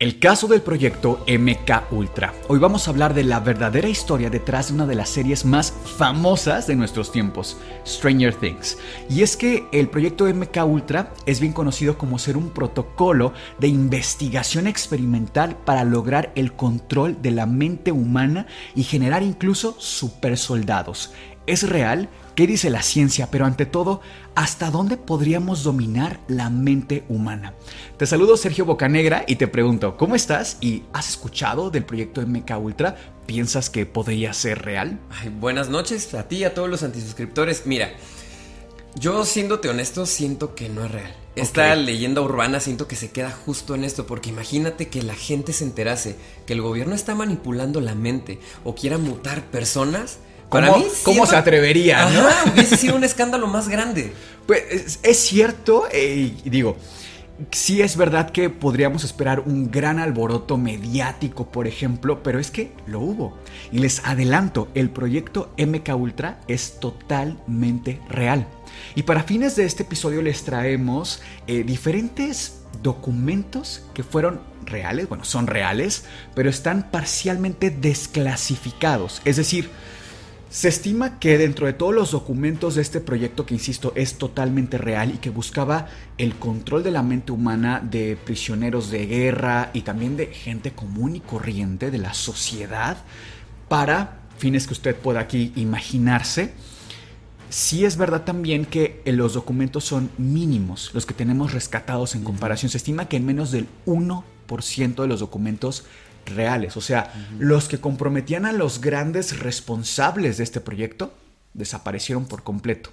El caso del proyecto MK Ultra. Hoy vamos a hablar de la verdadera historia detrás de una de las series más famosas de nuestros tiempos, Stranger Things. Y es que el proyecto MK Ultra es bien conocido como ser un protocolo de investigación experimental para lograr el control de la mente humana y generar incluso supersoldados. ¿Es real? ¿Qué dice la ciencia? Pero ante todo, ¿hasta dónde podríamos dominar la mente humana? Te saludo Sergio Bocanegra y te pregunto, ¿cómo estás? ¿Y has escuchado del proyecto MK Ultra? ¿Piensas que podría ser real? Ay, buenas noches a ti y a todos los antisuscriptores. Mira, yo siéndote honesto, siento que no es real. Esta leyenda urbana siento que se queda justo en esto, porque imagínate que la gente se enterase que el gobierno está manipulando la mente o quiera mutar personas ¿Cómo, ¿cómo se atrevería? Ajá, ¿no? hubiese sido un escándalo más grande. Pues es, es cierto, eh, digo, sí es verdad que podríamos esperar un gran alboroto mediático, por ejemplo, pero es que lo hubo. Y les adelanto, el proyecto MK Ultra es totalmente real. Y para fines de este episodio les traemos eh, diferentes documentos que fueron reales, bueno, son reales, pero están parcialmente desclasificados. Es decir, se estima que dentro de todos los documentos de este proyecto, que insisto es totalmente real y que buscaba el control de la mente humana de prisioneros de guerra y también de gente común y corriente de la sociedad, para fines que usted pueda aquí imaginarse, sí es verdad también que los documentos son mínimos, los que tenemos rescatados en comparación. Se estima que en menos del 1% de los documentos reales, o sea, los que comprometían a los grandes responsables de este proyecto desaparecieron por completo.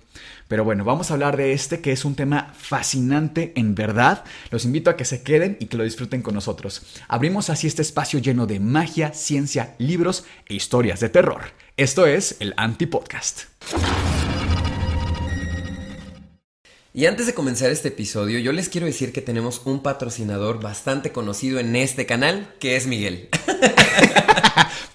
Pero bueno, vamos a hablar de este que es un tema fascinante en verdad. Los invito a que se queden y que lo disfruten con nosotros. Abrimos así este espacio lleno de magia, ciencia, libros e historias de terror. Esto es el Anti-Podcast. Y antes de comenzar este episodio, yo les quiero decir que tenemos un patrocinador bastante conocido en este canal, que es Miguel.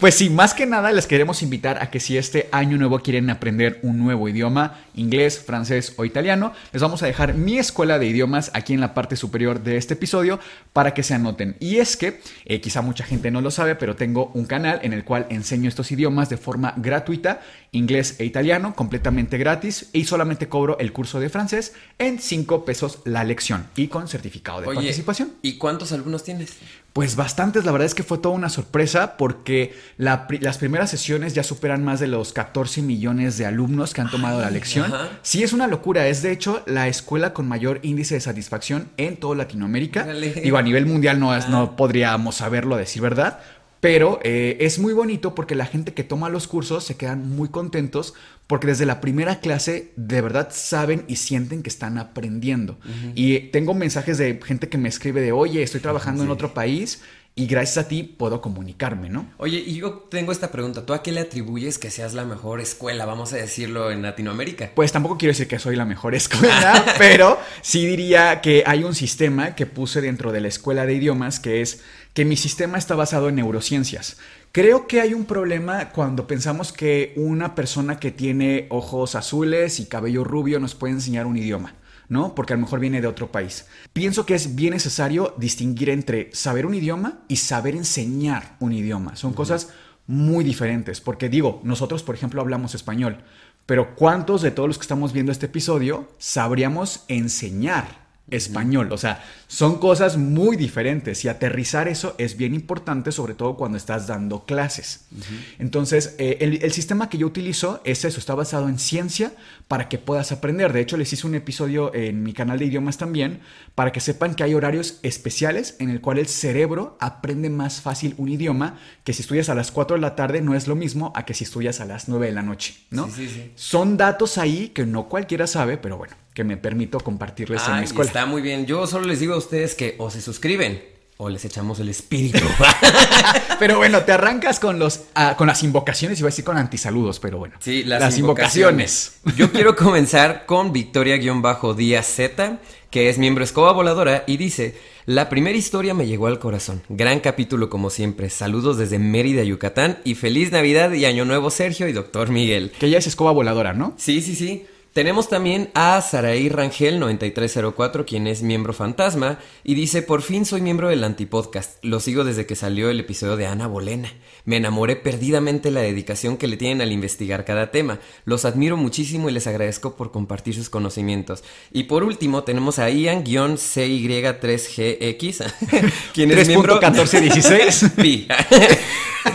Pues sí, más que nada les queremos invitar a que si este año nuevo quieren aprender un nuevo idioma, inglés, francés o italiano, les vamos a dejar mi escuela de idiomas aquí en la parte superior de este episodio para que se anoten. Y es que, eh, quizá mucha gente no lo sabe, pero tengo un canal en el cual enseño estos idiomas de forma gratuita, inglés e italiano, completamente gratis, y solamente cobro el curso de francés en 5 pesos la lección y con certificado de Oye, participación. ¿Y cuántos alumnos tienes? Pues bastantes, la verdad es que fue toda una sorpresa porque la las primeras sesiones ya superan más de los 14 millones de alumnos que han tomado la lección. ajá. Sí, es una locura, es de hecho la escuela con mayor índice de satisfacción en toda Latinoamérica. Órale. Digo, a nivel mundial no, es- no podríamos saberlo, a decir verdad. Pero eh, es muy bonito porque la gente que toma los cursos se quedan muy contentos porque desde la primera clase de verdad saben y sienten que están aprendiendo. Y eh, tengo mensajes de gente que me escribe de, oye, estoy trabajando en otro país y gracias a ti puedo comunicarme, ¿no? Oye, y yo tengo esta pregunta. ¿Tú a qué le atribuyes que seas la mejor escuela, vamos a decirlo, en Latinoamérica? Pues tampoco quiero decir que soy la mejor escuela, pero sí diría que hay un sistema que puse dentro de la escuela de idiomas que es que mi sistema está basado en neurociencias. Creo que hay un problema cuando pensamos que una persona que tiene ojos azules y cabello rubio nos puede enseñar un idioma. ¿no? Porque a lo mejor viene de otro país. Pienso que es bien necesario distinguir entre saber un idioma y saber enseñar un idioma. Son cosas muy diferentes, porque digo, nosotros por ejemplo hablamos español, pero ¿cuántos de todos los que estamos viendo este episodio sabríamos enseñar español? O sea, son cosas muy diferentes y aterrizar eso es bien importante, sobre todo cuando estás dando clases. Entonces, eh, el, el sistema que yo utilizo es eso, está basado en ciencia para que puedas aprender. De hecho, les hice un episodio en mi canal de idiomas también para que sepan que hay horarios especiales en el cual el cerebro aprende más fácil un idioma que si estudias a las 4 de la tarde no es lo mismo a que si estudias a las 9 de la noche, ¿no? Sí, sí, sí. Son datos ahí que no cualquiera sabe, pero bueno, que me permito compartirles en mi escuela. Está muy bien. Yo solo les digo a ustedes que o se suscriben o les echamos el espíritu. Pero bueno, te arrancas con los ah, con las invocaciones, iba a decir con antisaludos, pero bueno. Sí, las, invocaciones. Yo quiero comenzar con Victoria-Díaz Z, que es miembro Escoba Voladora, y dice: La primera historia me llegó al corazón. Gran capítulo, como siempre. Saludos desde Mérida, Yucatán, y feliz Navidad y Año Nuevo, Sergio y Doctor Miguel. Que ella es escoba voladora, ¿no? Sí, sí, sí. Tenemos también a Saraí Rangel 9304, quien es miembro fantasma, y dice, por fin soy miembro del Antipodcast. Lo sigo desde que salió el episodio de Ana Bolena. Me enamoré perdidamente la dedicación que le tienen al investigar cada tema. Los admiro muchísimo y les agradezco por compartir sus conocimientos. Y por último, tenemos a Ian-CY3GX, quien es miembro... 3.1416. Pi.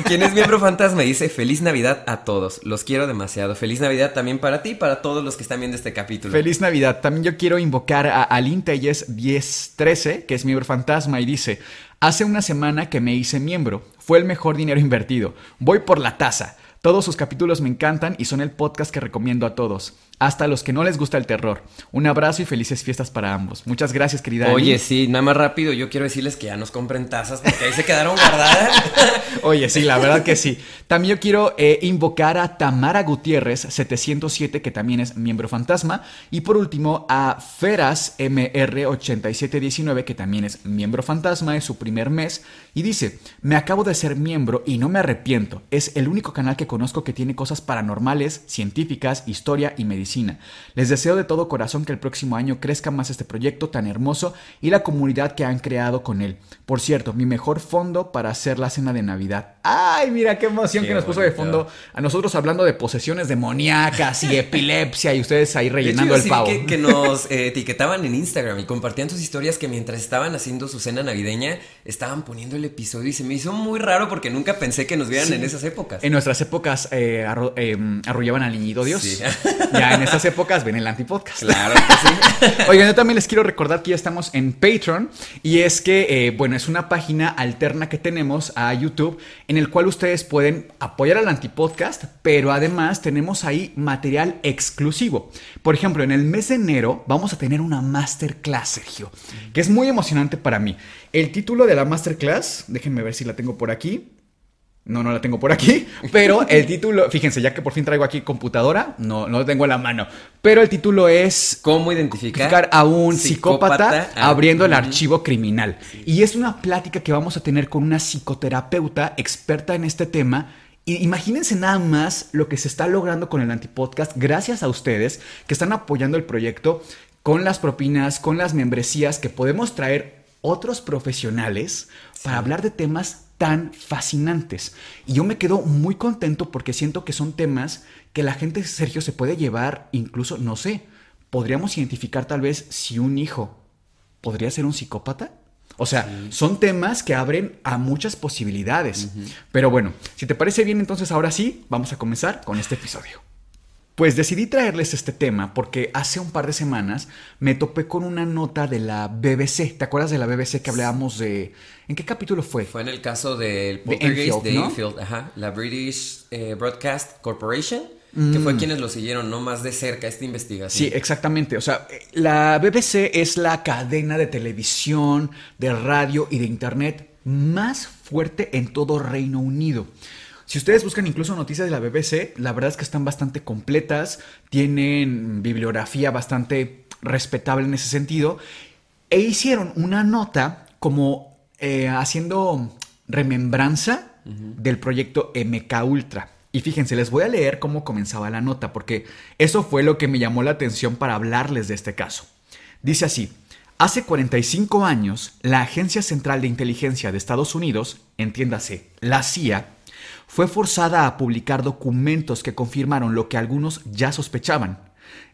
quien es miembro fantasma y dice feliz Navidad a todos. Los quiero demasiado. Feliz Navidad también para ti y para todos los que están viendo este capítulo. Feliz Navidad. También yo quiero invocar a Aline Telles 1013, que es miembro fantasma, y dice: Hace una semana que me hice miembro. Fue el mejor dinero invertido. Voy por la taza. Todos sus capítulos me encantan y son el podcast que recomiendo a todos. Hasta a los que no les gusta el terror. Un abrazo y felices fiestas para ambos. Muchas gracias, querida. Oye, sí, nada más rápido, yo quiero decirles que ya nos compren tazas porque ahí se quedaron guardadas. Oye, sí, la verdad que sí. También yo quiero eh, invocar a Tamara Gutiérrez 707, que también es miembro fantasma. Y por último a Feras MR8719, que también es miembro fantasma, es su primer mes. Y dice, me acabo de ser miembro y no me arrepiento. Es el único canal que conozco que tiene cosas paranormales, científicas, historia y medicina. Les deseo de todo corazón que el próximo año crezca más este proyecto tan hermoso y la comunidad que han creado con él. Por cierto, mi mejor fondo para hacer la cena de Navidad. ¡Ay, mira qué emoción que nos puso de fondo! A nosotros hablando de posesiones demoníacas y epilepsia y ustedes ahí hecho, rellenando el pavo. Que, que nos eh, etiquetaban en Instagram y compartían sus historias que mientras estaban haciendo su cena navideña estaban poniendo el episodio y se me hizo muy raro porque nunca pensé que nos vieran en esas épocas. En nuestras épocas eh, arro- eh, arrullaban al niñito Dios. Sí. Ya en estas épocas ven el antipodcast. Claro que sí. Oigan, yo también les quiero recordar que ya estamos en Patreon y es que, eh, bueno, es una página alterna que tenemos a YouTube en el cual ustedes pueden apoyar al antipodcast, pero además tenemos ahí material exclusivo. Por ejemplo, en el mes de enero vamos a tener una masterclass, Sergio, que es muy emocionante para mí. El título de la masterclass, déjenme ver si la tengo por aquí. No, no la tengo por aquí, pero el título, fíjense, ya que por fin traigo aquí computadora, no, no lo tengo en la mano, pero el título es ¿Cómo identificar, a un psicópata, abriendo el archivo criminal. Y es una plática que vamos a tener con una psicoterapeuta experta en este tema. Imagínense nada más lo que se está logrando con el antipodcast gracias a ustedes que están apoyando el proyecto con las propinas, con las membresías, que podemos traer otros profesionales para hablar de temas tan fascinantes. Y yo me quedo muy contento porque siento que son temas que la gente, Sergio, se puede llevar, incluso, no sé, podríamos identificar tal vez si un hijo podría ser un psicópata. O sea, son temas que abren a muchas posibilidades. Pero bueno, si te parece bien, entonces ahora sí, vamos a comenzar con este episodio. Pues decidí traerles este tema porque hace un par de semanas me topé con una nota de la BBC. ¿Te acuerdas de la BBC que hablábamos de... ¿En qué capítulo fue? Fue en el caso del De poltergeist Enfield, de ¿no? Enfield, ajá, la British eh, Broadcast Corporation, que fue quienes lo siguieron no más de cerca esta investigación. Mm. Sí, exactamente. O sea, eh, la BBC es la cadena de televisión, de radio y de internet más fuerte en todo Reino Unido. Si ustedes buscan incluso noticias de la BBC, la verdad es que están bastante completas, tienen bibliografía bastante respetable en ese sentido, e hicieron una nota como eh, haciendo remembranza del proyecto MK Ultra. Y fíjense, les voy a leer cómo comenzaba la nota, porque eso fue lo que me llamó la atención para hablarles de este caso. Dice así, hace 45 años, la Agencia Central de Inteligencia de Estados Unidos, entiéndase, la CIA, fue forzada a publicar documentos que confirmaron lo que algunos ya sospechaban.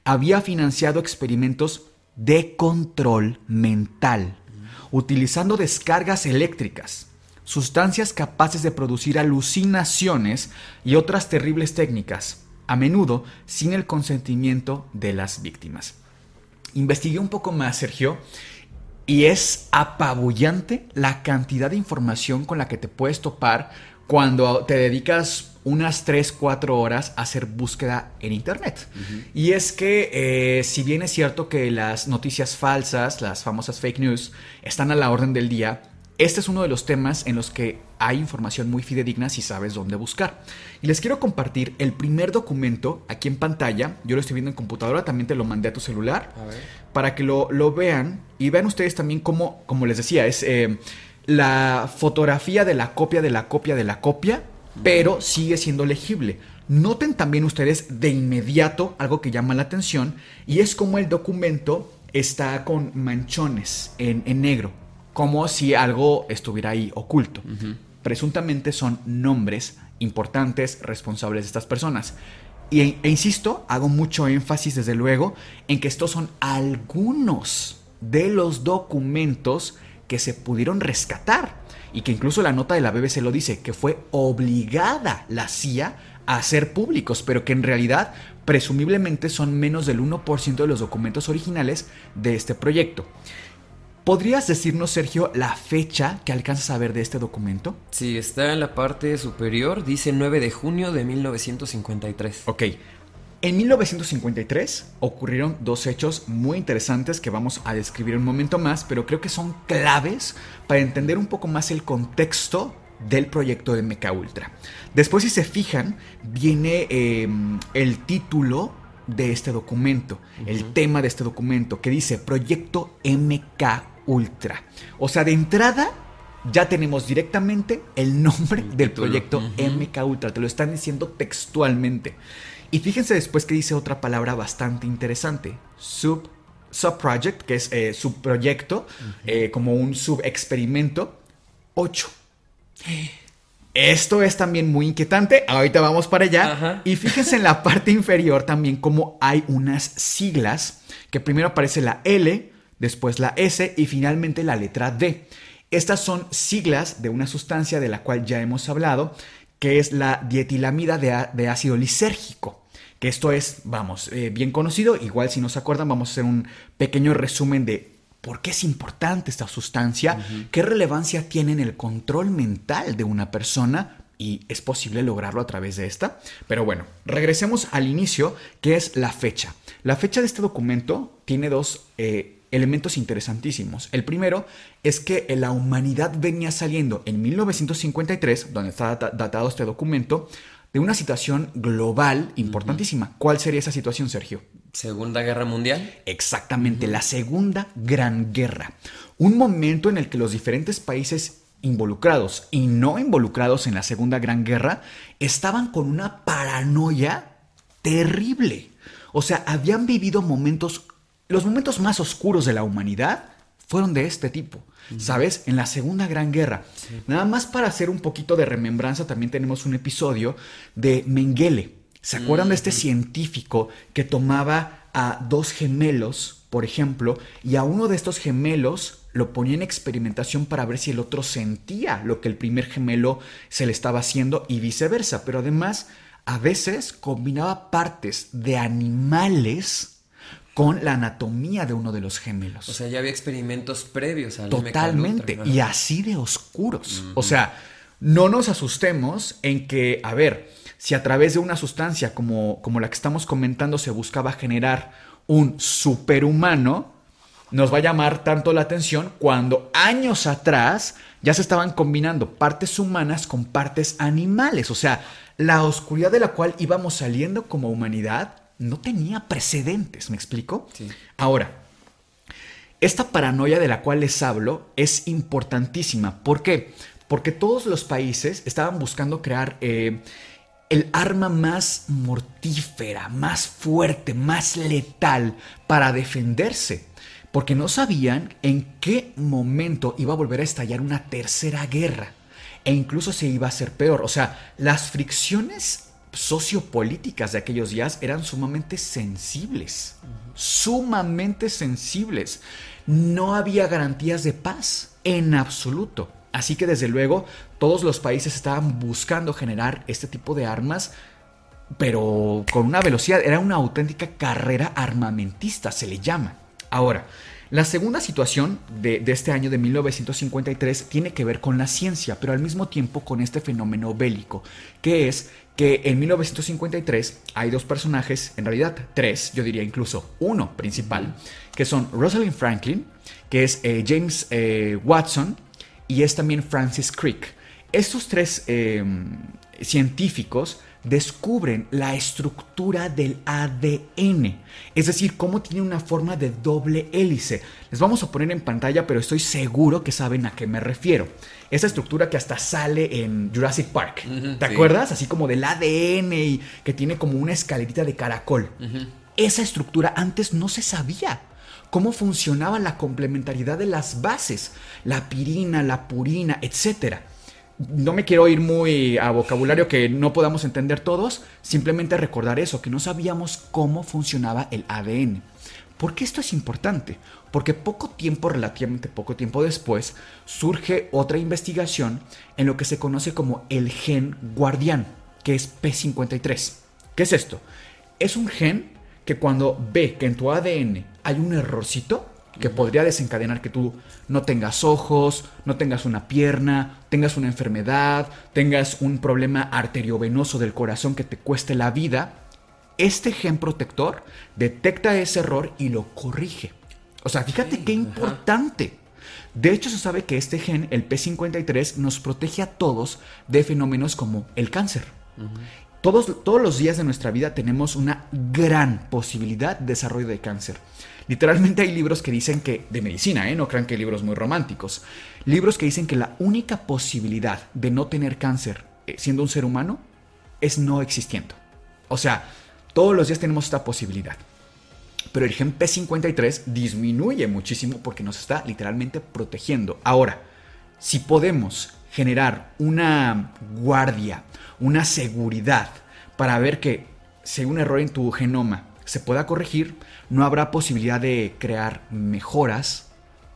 Había financiado experimentos de control mental, utilizando descargas eléctricas, sustancias capaces de producir alucinaciones y otras terribles técnicas, a menudo sin el consentimiento de las víctimas. Investigué un poco más, Sergio, y es apabullante la cantidad de información con la que te puedes topar cuando te dedicas unas 3, 4 horas hacer búsqueda en Internet. Y es que eh, si bien es cierto que las noticias falsas, las famosas fake news, están a la orden del día, este es uno de los temas en los que hay información muy fidedigna si sabes dónde buscar. Y les quiero compartir el primer documento aquí en pantalla. Yo lo estoy viendo en computadora, también te lo mandé a tu celular. Para que lo, vean y vean ustedes también cómo, como les decía, es eh, la fotografía de la copia de la copia de la copia, pero sigue siendo legible. Noten también ustedes de inmediato algo que llama la atención y es como el documento está con manchones en, en negro como si algo estuviera ahí oculto. Presuntamente son nombres importantes responsables de estas personas. Y, e, insisto, hago mucho énfasis desde luego en que estos son algunos de los documentos que se pudieron rescatar y que incluso la nota de la BBC lo dice, que fue obligada la CIA a hacer públicos, pero que en realidad presumiblemente son menos del 1% de los documentos originales de este proyecto. ¿Podrías decirnos, Sergio, la fecha que alcanzas a ver de este documento? Sí, está en la parte superior, dice 9 de junio de 1953. Ok. En 1953 ocurrieron dos hechos muy interesantes que vamos a describir un momento más, pero creo que son claves para entender un poco más el contexto del proyecto de MK Ultra. Después, si se fijan, viene em, el título de este documento, el tema de este documento, que dice Proyecto MK Ultra. O sea, de entrada ya tenemos directamente el nombre del proyecto MK Ultra. Te lo están diciendo textualmente. Y fíjense después que dice otra palabra bastante interesante. Sub, subproject, que es eh, subproyecto, eh, como un subexperimento. 8. Esto es también muy inquietante. Ahorita vamos para allá. Y fíjense en la parte inferior también como hay unas siglas. Que primero aparece la L, después la S y finalmente la letra D. Estas son siglas de una sustancia de la cual ya hemos hablado, que es la dietilamida de, ácido lisérgico. Que esto es, vamos, eh, bien conocido. Igual si no se acuerdan, vamos a hacer un pequeño resumen de por qué es importante esta sustancia, qué relevancia tiene en el control mental de una persona y es posible lograrlo a través de esta. Pero bueno, regresemos al inicio, que es la fecha. La fecha de este documento tiene dos eh, elementos interesantísimos. El primero es que la humanidad venía saliendo en 1953, donde está datado este documento, de una situación global importantísima. ¿Cuál sería esa situación, Sergio? Segunda Guerra Mundial. Exactamente, la Segunda Gran Guerra. Un momento en el que los diferentes países involucrados y no involucrados en la Segunda Gran Guerra estaban con una paranoia terrible. O sea, habían vivido momentos los momentos más oscuros de la humanidad fueron de este tipo, ¿sabes? En la Segunda Gran Guerra. Nada más para hacer un poquito de remembranza, también tenemos un episodio de Mengele. ¿Se acuerdan de este científico que tomaba a dos gemelos, por ejemplo, y a uno de estos gemelos lo ponía en experimentación para ver si el otro sentía lo que el primer gemelo se le estaba haciendo y viceversa? Pero además, a veces combinaba partes de animales con la anatomía de uno de los gemelos. O sea, ya había experimentos previos al Totalmente, y así de oscuros. O sea, no nos asustemos en que, a ver, si a través de una sustancia como, como la que estamos comentando se buscaba generar un superhumano, nos va a llamar tanto la atención cuando años atrás ya se estaban combinando partes humanas con partes animales. O sea, la oscuridad de la cual íbamos saliendo como humanidad no tenía precedentes, ¿me explico? Sí. Ahora, esta paranoia de la cual les hablo es importantísima. ¿Por qué? Porque todos los países estaban buscando crear eh, el arma más mortífera, más fuerte, más letal para defenderse. Porque no sabían en qué momento iba a volver a estallar una tercera guerra. E incluso se iba a hacer peor. O sea, las fricciones sociopolíticas de aquellos días eran sumamente sensibles, sumamente sensibles. No había garantías de paz en absoluto. Así que desde luego todos los países estaban buscando generar este tipo de armas, pero con una velocidad, era una auténtica carrera armamentista, se le llama. Ahora, La segunda situación de, este año de 1953 tiene que ver con la ciencia, pero al mismo tiempo con este fenómeno bélico, que es que en 1953 hay dos personajes, en realidad tres, yo diría incluso uno principal, que son Rosalind Franklin, que es eh, James eh, Watson y es también Francis Crick. Estos tres em, científicos descubren la estructura del ADN, es decir, cómo tiene una forma de doble hélice. Les vamos a poner en pantalla, pero estoy seguro que saben a qué me refiero. Esa estructura que hasta sale en Jurassic Park, ¿te acuerdas? Así como del ADN y que tiene como una escalerita de caracol. Esa estructura antes no se sabía cómo funcionaba la complementariedad de las bases, la pirina, la purina, etcétera no me quiero ir muy a vocabulario que no podamos entender todos, simplemente recordar eso, que no sabíamos cómo funcionaba el ADN. ¿Por qué esto es importante? Porque poco tiempo, relativamente poco tiempo después, surge otra investigación en lo que se conoce como el gen guardián, que es P53. ¿Qué es esto? Es un gen que cuando ve que en tu ADN hay un errorcito, que podría desencadenar que tú no tengas ojos, no tengas una pierna, tengas una enfermedad, tengas un problema arteriovenoso del corazón que te cueste la vida, este gen protector detecta ese error y lo corrige. O sea, fíjate qué importante. De hecho, se sabe que este gen, el P53, nos protege a todos de fenómenos como el cáncer. Todos, todos los días de nuestra vida tenemos una gran posibilidad de desarrollo de cáncer. Literalmente hay libros que dicen que, de medicina, ¿eh? no crean que libros muy románticos, libros que dicen que la única posibilidad de no tener cáncer eh, siendo un ser humano es no existiendo. O sea, todos los días tenemos esta posibilidad. Pero el gen P53 disminuye muchísimo porque nos está literalmente protegiendo. Ahora, si podemos generar una guardia, una seguridad para ver que si hay un error en tu genoma se pueda corregir, no habrá posibilidad de crear mejoras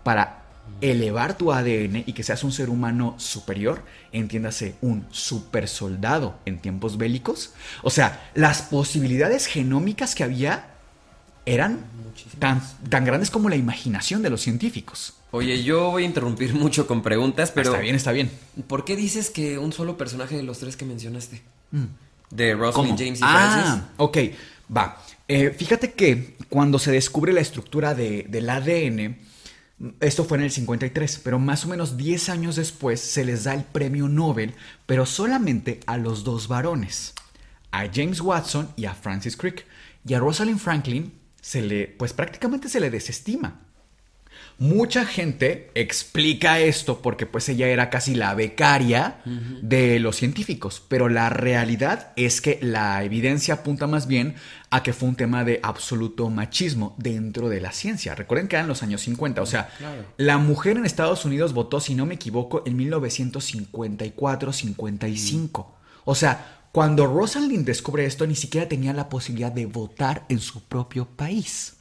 para elevar tu ADN y que seas un ser humano superior, entiéndase, un super soldado en tiempos bélicos. O sea, las posibilidades genómicas que había eran tan, tan, grandes como la imaginación de los científicos. Oye, yo voy a interrumpir mucho con preguntas, pero... Está bien, está bien. ¿Por qué dices que un solo personaje de los tres que mencionaste? Mm. De Rosalind James y Francis. Ah, ok, va. Eh, fíjate que cuando se descubre la estructura del ADN, esto fue en el 53, pero más o menos 10 años después se les da el premio Nobel, pero solamente a los dos varones, a James Watson y a Francis Crick. Y a Rosalind Franklin se le, pues prácticamente se le desestima. Mucha gente explica esto porque pues ella era casi la becaria de los científicos, pero la realidad es que la evidencia apunta más bien a que fue un tema de absoluto machismo dentro de la ciencia. Recuerden que eran los años 50, o sea, la mujer en Estados Unidos votó, si no me equivoco, en 1954-55. O sea, cuando Rosalind descubre esto, ni siquiera tenía la posibilidad de votar en su propio país.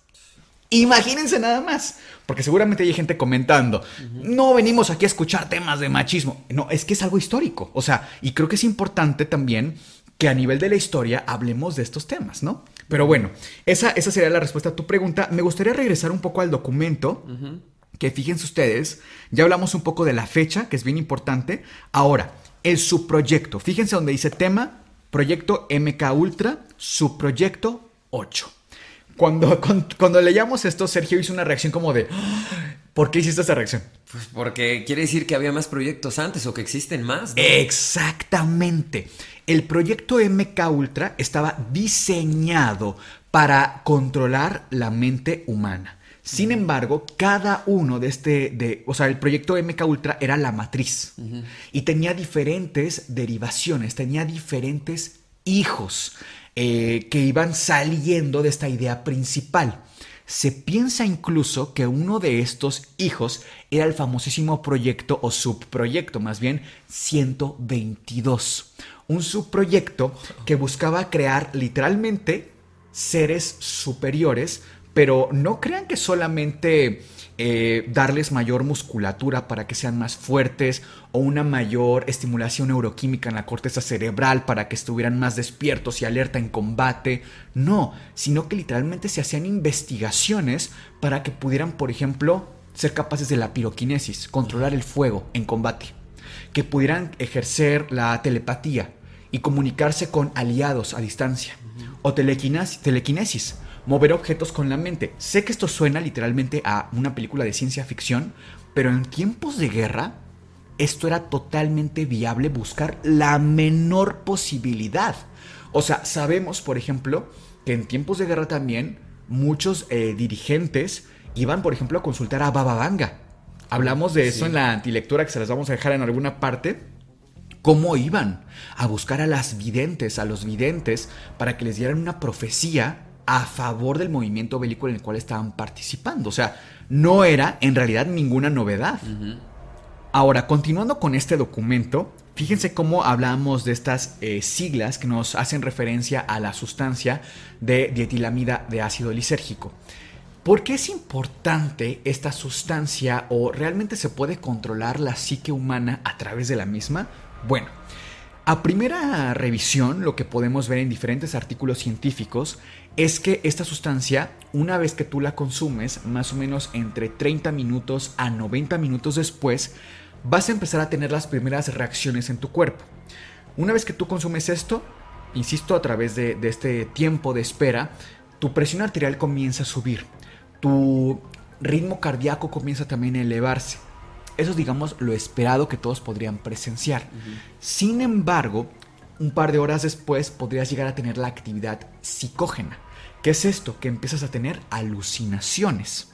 Imagínense nada más, porque seguramente hay gente comentando, no venimos aquí a escuchar temas de machismo, no, es que es algo histórico, o sea, y creo que es importante también que a nivel de la historia hablemos de estos temas, ¿no? Pero bueno, esa, esa sería la respuesta a tu pregunta. Me gustaría regresar un poco al documento, que fíjense ustedes, ya hablamos un poco de la fecha, que es bien importante. Ahora, el subproyecto, fíjense donde dice tema, proyecto MK Ultra, subproyecto 8. Cuando, cuando, leíamos esto, Sergio hizo una reacción como de, ¿por qué hiciste esa reacción? Pues porque quiere decir que había más proyectos antes o que existen más. Exactamente. El proyecto MK Ultra estaba diseñado para controlar la mente humana. Sin embargo, cada uno de este, de, o sea, el proyecto MK Ultra era la matriz y tenía diferentes derivaciones, tenía diferentes hijos. Eh, que iban saliendo de esta idea principal. Se piensa incluso que uno de estos hijos era el famosísimo proyecto o subproyecto, más bien 122. Un subproyecto que buscaba crear literalmente seres superiores pero no crean que solamente eh, darles mayor musculatura para que sean más fuertes o una mayor estimulación neuroquímica en la corteza cerebral para que estuvieran más despiertos y alerta en combate. No, sino que literalmente se hacían investigaciones para que pudieran, por ejemplo, ser capaces de la piroquinesis, controlar el fuego en combate, que pudieran ejercer la telepatía y comunicarse con aliados a distancia, o telequinesis, mover objetos con la mente. Sé que esto suena literalmente a una película de ciencia ficción, pero en tiempos de guerra, esto era totalmente viable buscar la menor posibilidad. O sea, sabemos, por ejemplo, que en tiempos de guerra también muchos eh, dirigentes iban, por ejemplo, a consultar a Baba Vanga. Hablamos de eso en la antilectura que se las vamos a dejar en alguna parte. ¿Cómo iban a buscar a las videntes, a los videntes, para que les dieran una profecía a favor del movimiento bélico en el cual estaban participando? O sea, no era en realidad ninguna novedad. Ahora, continuando con este documento, fíjense cómo hablamos de estas eh, siglas que nos hacen referencia a la sustancia de dietilamida de ácido lisérgico. ¿Por qué es importante esta sustancia o realmente se puede controlar la psique humana a través de la misma? Bueno, a primera revisión lo que podemos ver en diferentes artículos científicos es que esta sustancia, una vez que tú la consumes, más o menos entre 30 minutos a 90 minutos después, vas a empezar a tener las primeras reacciones en tu cuerpo. Una vez que tú consumes esto, insisto, a través de, de este tiempo de espera, tu presión arterial comienza a subir tu ritmo cardíaco comienza también a elevarse. Eso es, digamos, lo esperado que todos podrían presenciar. Sin embargo, un par de horas después podrías llegar a tener la actividad psicógena. ¿Qué es esto? Que empiezas a tener alucinaciones.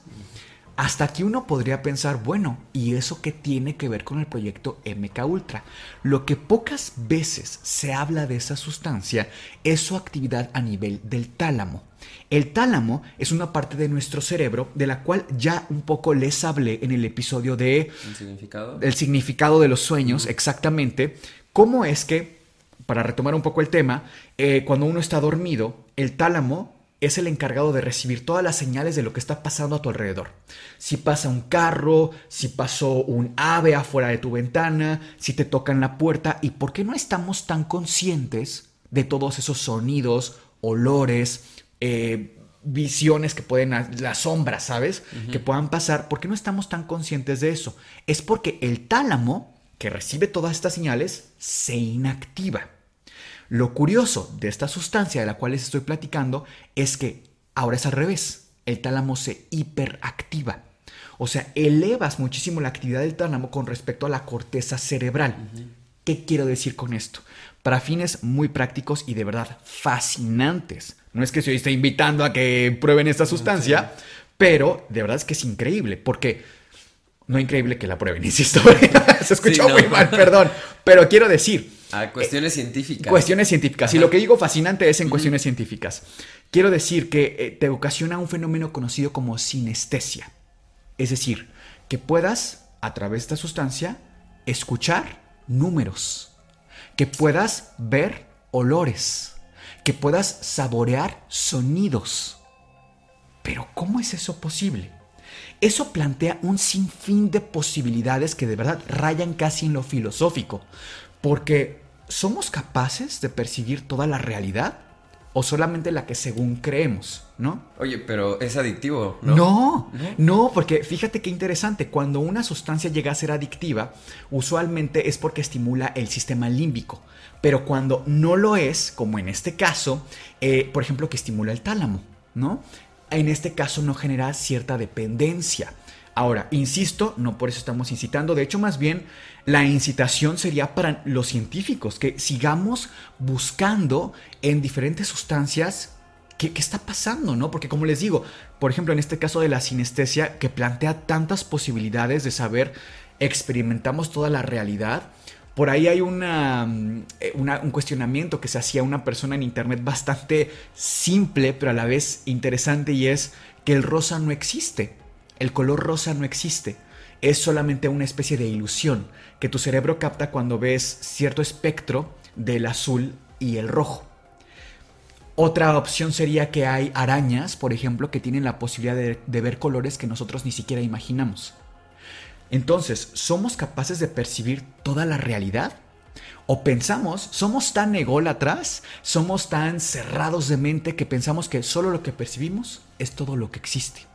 Hasta aquí uno podría pensar, bueno, ¿y eso qué tiene que ver con el proyecto MK Ultra? Lo que pocas veces se habla de esa sustancia es su actividad a nivel del tálamo. El tálamo es una parte de nuestro cerebro de la cual ya un poco les hablé en el episodio de... ¿El significado? El significado de los sueños, exactamente. ¿Cómo es que, para retomar un poco el tema, eh, cuando uno está dormido, el tálamo es el encargado de recibir todas las señales de lo que está pasando a tu alrededor. Si pasa un carro, si pasó un ave afuera de tu ventana, si te tocan la puerta y por qué no estamos tan conscientes de todos esos sonidos, olores, eh, visiones que pueden, las sombras, ¿sabes? Que puedan pasar. ¿Por qué no estamos tan conscientes de eso? Es porque el tálamo, que recibe todas estas señales, se inactiva. Lo curioso de esta sustancia de la cual les estoy platicando es que ahora es al revés. El tálamo se hiperactiva. O sea, elevas muchísimo la actividad del tálamo con respecto a la corteza cerebral. ¿Qué quiero decir con esto? Para fines muy prácticos y de verdad fascinantes. No es que se esté invitando a que prueben esta sustancia, pero de verdad es que es increíble, porque no increíble que la prueben, insisto. se escuchó muy mal, perdón. Pero quiero decir, a cuestiones científicas. Cuestiones científicas. Y lo que digo fascinante es en cuestiones científicas. Quiero decir que eh, te ocasiona un fenómeno conocido como sinestesia. Es decir, que puedas, a través de esta sustancia, escuchar números. Que puedas ver olores. Que puedas saborear sonidos. Pero ¿cómo es eso posible? Eso plantea un sinfín de posibilidades que de verdad rayan casi en lo filosófico. Porque ¿somos capaces de percibir toda la realidad? ¿O solamente la que según creemos, no? Oye, pero es adictivo, ¿no? No, no, porque fíjate qué interesante. Cuando una sustancia llega a ser adictiva, usualmente es porque estimula el sistema límbico. Pero cuando no lo es, como en este caso, eh, por ejemplo, que estimula el tálamo, ¿no? En este caso no genera cierta dependencia. Ahora, insisto, no por eso estamos incitando, de hecho más bien la incitación sería para los científicos, que sigamos buscando en diferentes sustancias qué, está pasando, ¿no? Porque como les digo, por ejemplo, en este caso de la sinestesia, que plantea tantas posibilidades de saber, experimentamos toda la realidad, por ahí hay una, eh, un cuestionamiento que se hacía una persona en internet bastante simple, pero a la vez interesante, y es que el rosa no existe. El color rosa no existe. Es solamente una especie de ilusión que tu cerebro capta cuando ves cierto espectro del azul y el rojo. Otra opción sería que hay arañas, por ejemplo, que tienen la posibilidad de, ver colores que nosotros ni siquiera imaginamos. Entonces, ¿somos capaces de percibir toda la realidad? O pensamos, somos tan ególatras, somos tan cerrados de mente que pensamos que solo lo que percibimos es todo lo que existe.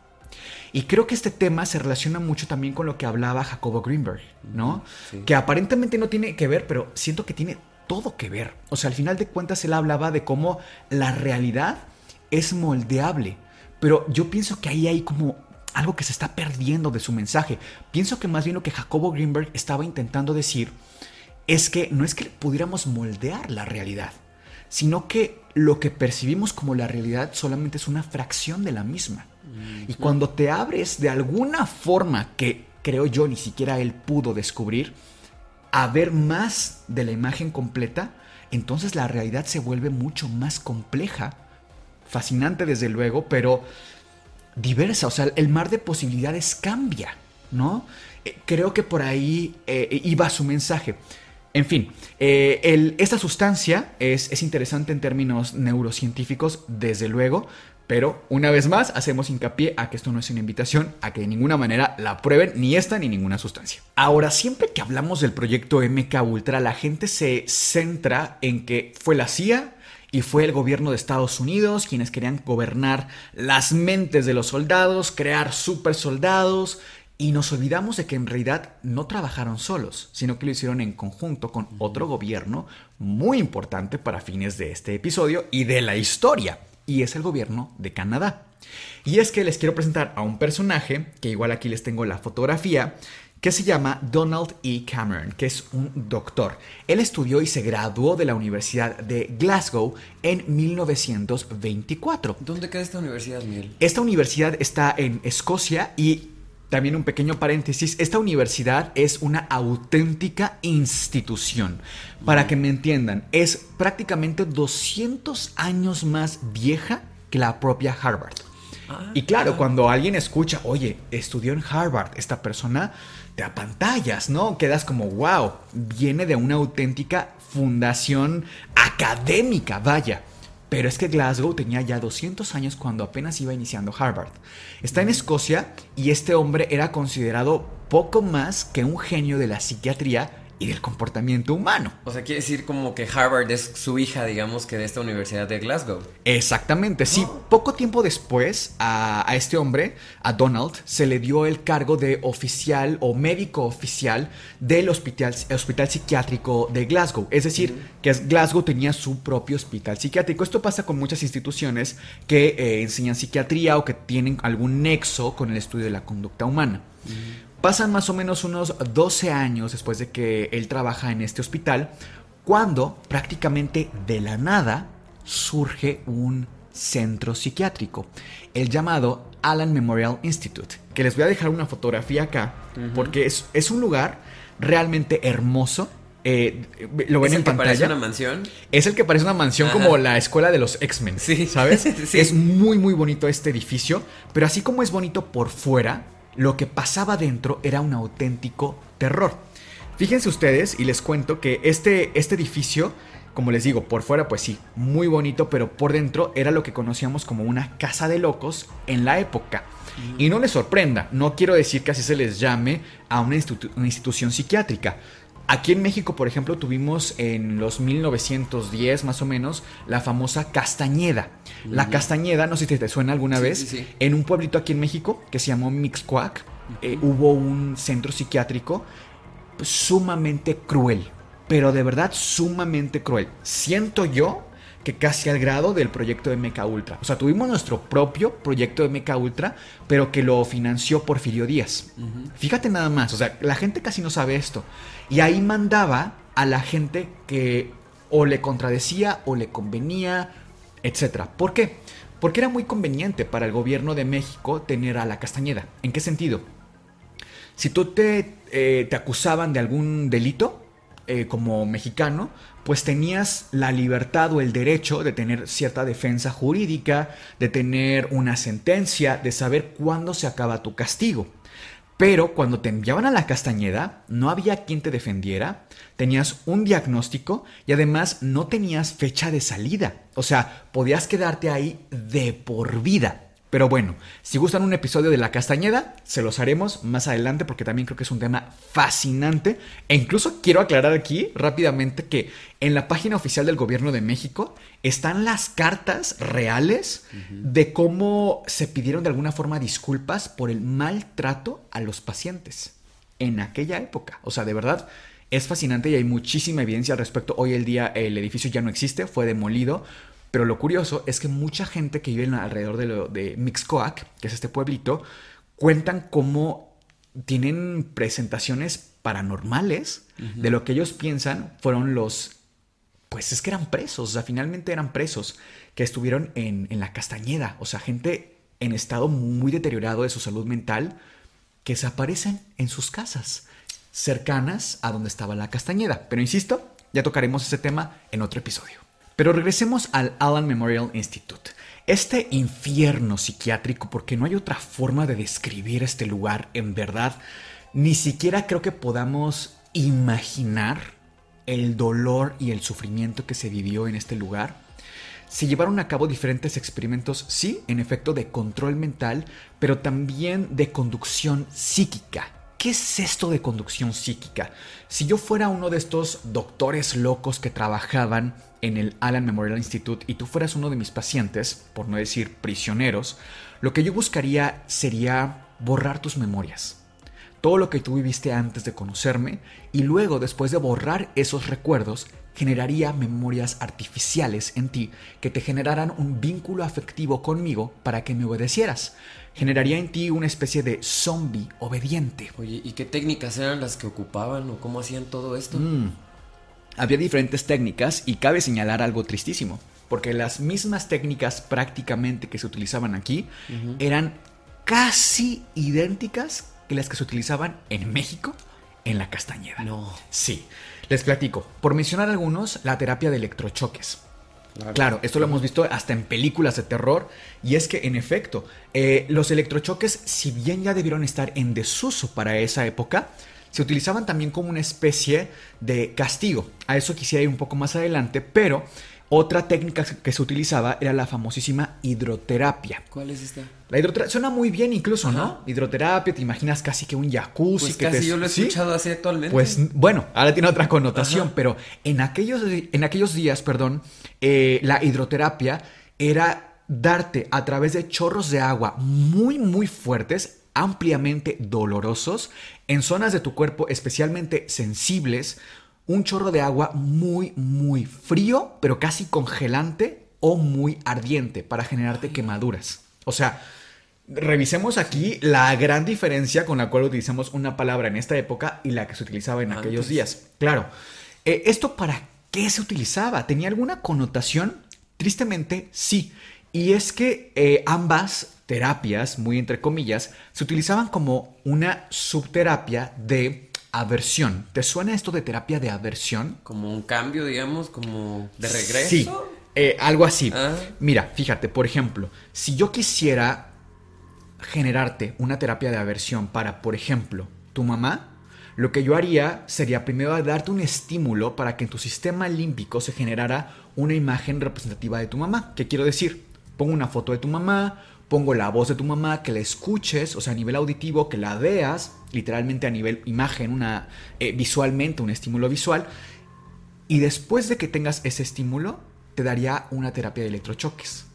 Y creo que este tema se relaciona mucho también con lo que hablaba Jacobo Greenberg, ¿no? Que aparentemente no tiene que ver, pero siento que tiene todo que ver. O sea, al final de cuentas él hablaba de cómo la realidad es moldeable. Pero yo pienso que ahí hay como algo que se está perdiendo de su mensaje. Pienso que más bien lo que Jacobo Greenberg estaba intentando decir es que no es que pudiéramos moldear la realidad, sino que lo que percibimos como la realidad solamente es una fracción de la misma. Y cuando te abres de alguna forma que creo yo ni siquiera él pudo descubrir, a ver más de la imagen completa, entonces la realidad se vuelve mucho más compleja, fascinante desde luego, pero diversa, o sea, el mar de posibilidades cambia, ¿no? Eh, creo que por ahí eh, iba su mensaje. En fin, eh, esta sustancia es, es interesante en términos neurocientíficos, desde luego, pero una vez más hacemos hincapié a que esto no es una invitación a que de ninguna manera la prueben ni esta ni ninguna sustancia. Ahora, siempre que hablamos del proyecto MK Ultra, la gente se centra en que fue la CIA y fue el gobierno de Estados Unidos quienes querían gobernar las mentes de los soldados, crear super soldados y nos olvidamos de que en realidad no trabajaron solos, sino que lo hicieron en conjunto con otro gobierno muy importante para fines de este episodio y de la historia, y es el gobierno de Canadá. Y es que les quiero presentar a un personaje, que igual aquí les tengo la fotografía, que se llama Donald E. Cameron, que es un doctor. Él estudió y se graduó de la Universidad de Glasgow en 1924. ¿Dónde queda esta universidad, Miguel? Esta universidad está en Escocia y también un pequeño paréntesis, esta universidad es una auténtica institución. Para que me entiendan, es prácticamente 200 años más vieja que la propia Harvard. Ah, y claro, cuando alguien escucha, oye, estudió en Harvard, esta persona te apantallas, ¿no? Quedas como, wow, viene de una auténtica fundación académica, vaya. Pero es que Glasgow tenía ya 200 años cuando apenas iba iniciando Harvard. Está en Escocia y este hombre era considerado poco más que un genio de la psiquiatría y del comportamiento humano. O sea, quiere decir como que Harvard es su hija, digamos, que de esta Universidad de Glasgow. Exactamente, sí. Poco tiempo después a, este hombre, a Donald, se le dio el cargo de oficial o médico oficial del hospital, hospital psiquiátrico de Glasgow. Es decir, que Glasgow tenía su propio hospital psiquiátrico. Esto pasa con muchas instituciones que eh, enseñan psiquiatría o que tienen algún nexo con el estudio de la conducta humana. Pasan más o menos unos 12 años después de que él trabaja en este hospital, cuando prácticamente de la nada surge un centro psiquiátrico, el llamado Allen Memorial Institute, que les voy a dejar una fotografía acá, porque es, es, un lugar realmente hermoso. Eh, lo ven ¿Es el en pantalla. parece una mansión? Es el que parece una mansión como la escuela de los X-Men, sí. ¿sabes? sí. Es muy muy bonito este edificio, pero así como es bonito por fuera, lo que pasaba dentro era un auténtico terror. Fíjense ustedes y les cuento que este, este edificio, como les digo, por fuera pues sí, muy bonito, pero por dentro era lo que conocíamos como una casa de locos en la época. Y no les sorprenda, no quiero decir que así se les llame a una, una institución psiquiátrica. Aquí en México, por ejemplo, tuvimos en los 1910 más o menos la famosa Castañeda. La Castañeda, no sé si te suena alguna vez, en un pueblito aquí en México que se llamó Mixcoac, eh, hubo un centro psiquiátrico sumamente cruel, pero de verdad sumamente cruel. Siento yo que casi al grado del proyecto de Meca Ultra. O sea, tuvimos nuestro propio proyecto de Meca Ultra, pero que lo financió Porfirio Díaz. Fíjate nada más, o sea, la gente casi no sabe esto. Y ahí mandaba a la gente que o le contradecía o le convenía, etc. ¿Por qué? Porque era muy conveniente para el gobierno de México tener a la Castañeda. ¿En qué sentido? Si tú te, eh, te acusaban de algún delito, eh, como mexicano, pues tenías la libertad o el derecho de tener cierta defensa jurídica, de tener una sentencia, de saber cuándo se acaba tu castigo. Pero cuando te enviaban a la Castañeda, no había quien te defendiera, tenías un diagnóstico y además no tenías fecha de salida. O sea, podías quedarte ahí de por vida. Pero bueno, si gustan un episodio de La Castañeda, se los haremos más adelante porque también creo que es un tema fascinante. E incluso quiero aclarar aquí rápidamente que en la página oficial del Gobierno de México están las cartas reales de cómo se pidieron de alguna forma disculpas por el maltrato a los pacientes en aquella época. O sea, de verdad, es fascinante y hay muchísima evidencia al respecto. Hoy el día el edificio ya no existe, fue demolido, pero lo curioso es que mucha gente que vive alrededor de, lo, de Mixcoac, que es este pueblito, cuentan cómo tienen presentaciones paranormales de lo que ellos piensan fueron los... Pues es que eran presos, o sea, finalmente eran presos que estuvieron en, en la Castañeda, o sea, gente en estado muy deteriorado de su salud mental que desaparecen en sus casas cercanas a donde estaba la Castañeda. Pero insisto, ya tocaremos ese tema en otro episodio. Pero regresemos al Allen Memorial Institute. Este infierno psiquiátrico, porque no hay otra forma de describir este lugar en verdad, ni siquiera creo que podamos imaginar el dolor y el sufrimiento que se vivió en este lugar. Se llevaron a cabo diferentes experimentos, sí, en efecto, de control mental, pero también de conducción psíquica. ¿Qué es esto de conducción psíquica? Si yo fuera uno de estos doctores locos que trabajaban en el Allen Memorial Institute y tú fueras uno de mis pacientes, por no decir prisioneros, lo que yo buscaría sería borrar tus memorias. Todo lo que tú viviste antes de conocerme y luego después de borrar esos recuerdos, generaría memorias artificiales en ti que te generaran un vínculo afectivo conmigo para que me obedecieras. Generaría en ti una especie de zombie obediente. Oye, ¿y qué técnicas eran las que ocupaban o cómo hacían todo esto? Mm, había diferentes técnicas y cabe señalar algo tristísimo, porque las mismas técnicas prácticamente que se utilizaban aquí eran casi idénticas que las que se utilizaban en México en la Castañeda. No. Sí, les platico. Por mencionar algunos, la terapia de electrochoques. Claro, esto lo hemos visto hasta en películas de terror y es que en efecto, eh, los electrochoques, si bien ya debieron estar en desuso para esa época, se utilizaban también como una especie de castigo. A eso quisiera ir un poco más adelante, pero otra técnica que se utilizaba era la famosísima hidroterapia. ¿Cuál es esta? La hidroterapia suena muy bien incluso, ¿no? Hidroterapia, te imaginas casi que un jacuzzi. Pues que casi te... yo lo he escuchado así actualmente. Pues bueno, ahora tiene otra connotación, pero en aquellos, en aquellos días, perdón, eh, la hidroterapia era darte a través de chorros de agua muy, muy fuertes, ampliamente dolorosos, en zonas de tu cuerpo especialmente sensibles, un chorro de agua muy, muy frío, pero casi congelante o muy ardiente para generarte quemaduras. O sea, revisemos aquí la gran diferencia con la cual utilizamos una palabra en esta época y la que se utilizaba en aquellos Antes. días. Claro, eh, ¿esto para qué se utilizaba? ¿Tenía alguna connotación? Tristemente, sí. Y es que eh, ambas terapias, muy entre comillas, se utilizaban como una subterapia de aversión. ¿Te suena esto de terapia de aversión? Como un cambio, digamos, como de regreso. Sí, eh, algo así. Ah. Mira, fíjate, por ejemplo, si yo quisiera generarte una terapia de aversión para, por ejemplo, tu mamá, lo que yo haría sería primero darte un estímulo para que en tu sistema límbico se generara una imagen representativa de tu mamá. ¿Qué quiero decir? Pongo una foto de tu mamá, pongo la voz de tu mamá, que la escuches, o sea, a nivel auditivo, que la veas, literalmente a nivel imagen, una, eh, visualmente, un estímulo visual. Y después de que tengas ese estímulo, te daría una terapia de electrochoques.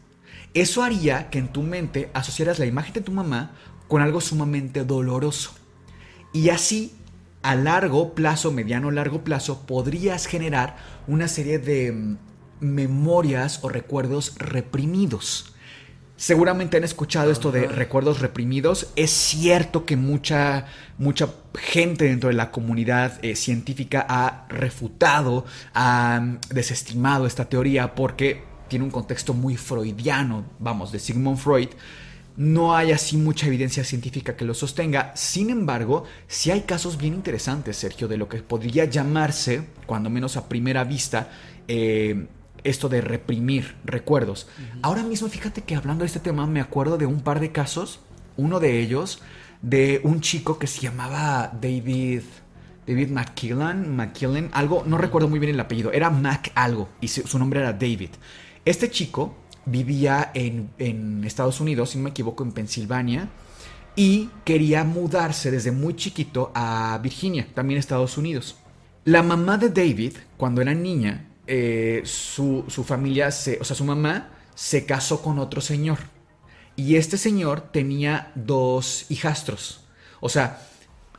Eso haría que en tu mente asociaras la imagen de tu mamá con algo sumamente doloroso. Y así, a largo plazo, mediano largo plazo, podrías generar una serie de mm, memorias o recuerdos reprimidos. Seguramente han escuchado esto de recuerdos reprimidos. Es cierto que mucha, mucha gente dentro de la comunidad eh, científica ha refutado, ha mm, desestimado esta teoría porque tiene un contexto muy freudiano, vamos, de Sigmund Freud. No hay así mucha evidencia científica que lo sostenga. Sin embargo, sí hay casos bien interesantes, Sergio, de lo que podría llamarse, cuando menos a primera vista, eh, esto de reprimir recuerdos. Ahora mismo, fíjate que hablando de este tema, me acuerdo de un par de casos. Uno de ellos de un chico que se llamaba David. David McKillan, McKillen, algo, no recuerdo muy bien el apellido, era Mac algo y su, su nombre era David. Este chico vivía en, en Estados Unidos, si no me equivoco, en Pensilvania, y quería mudarse desde muy chiquito a Virginia, también Estados Unidos. La mamá de David, cuando era niña, eh, su, su familia, se, o sea, su mamá se casó con otro señor. Y este señor tenía dos hijastros. O sea,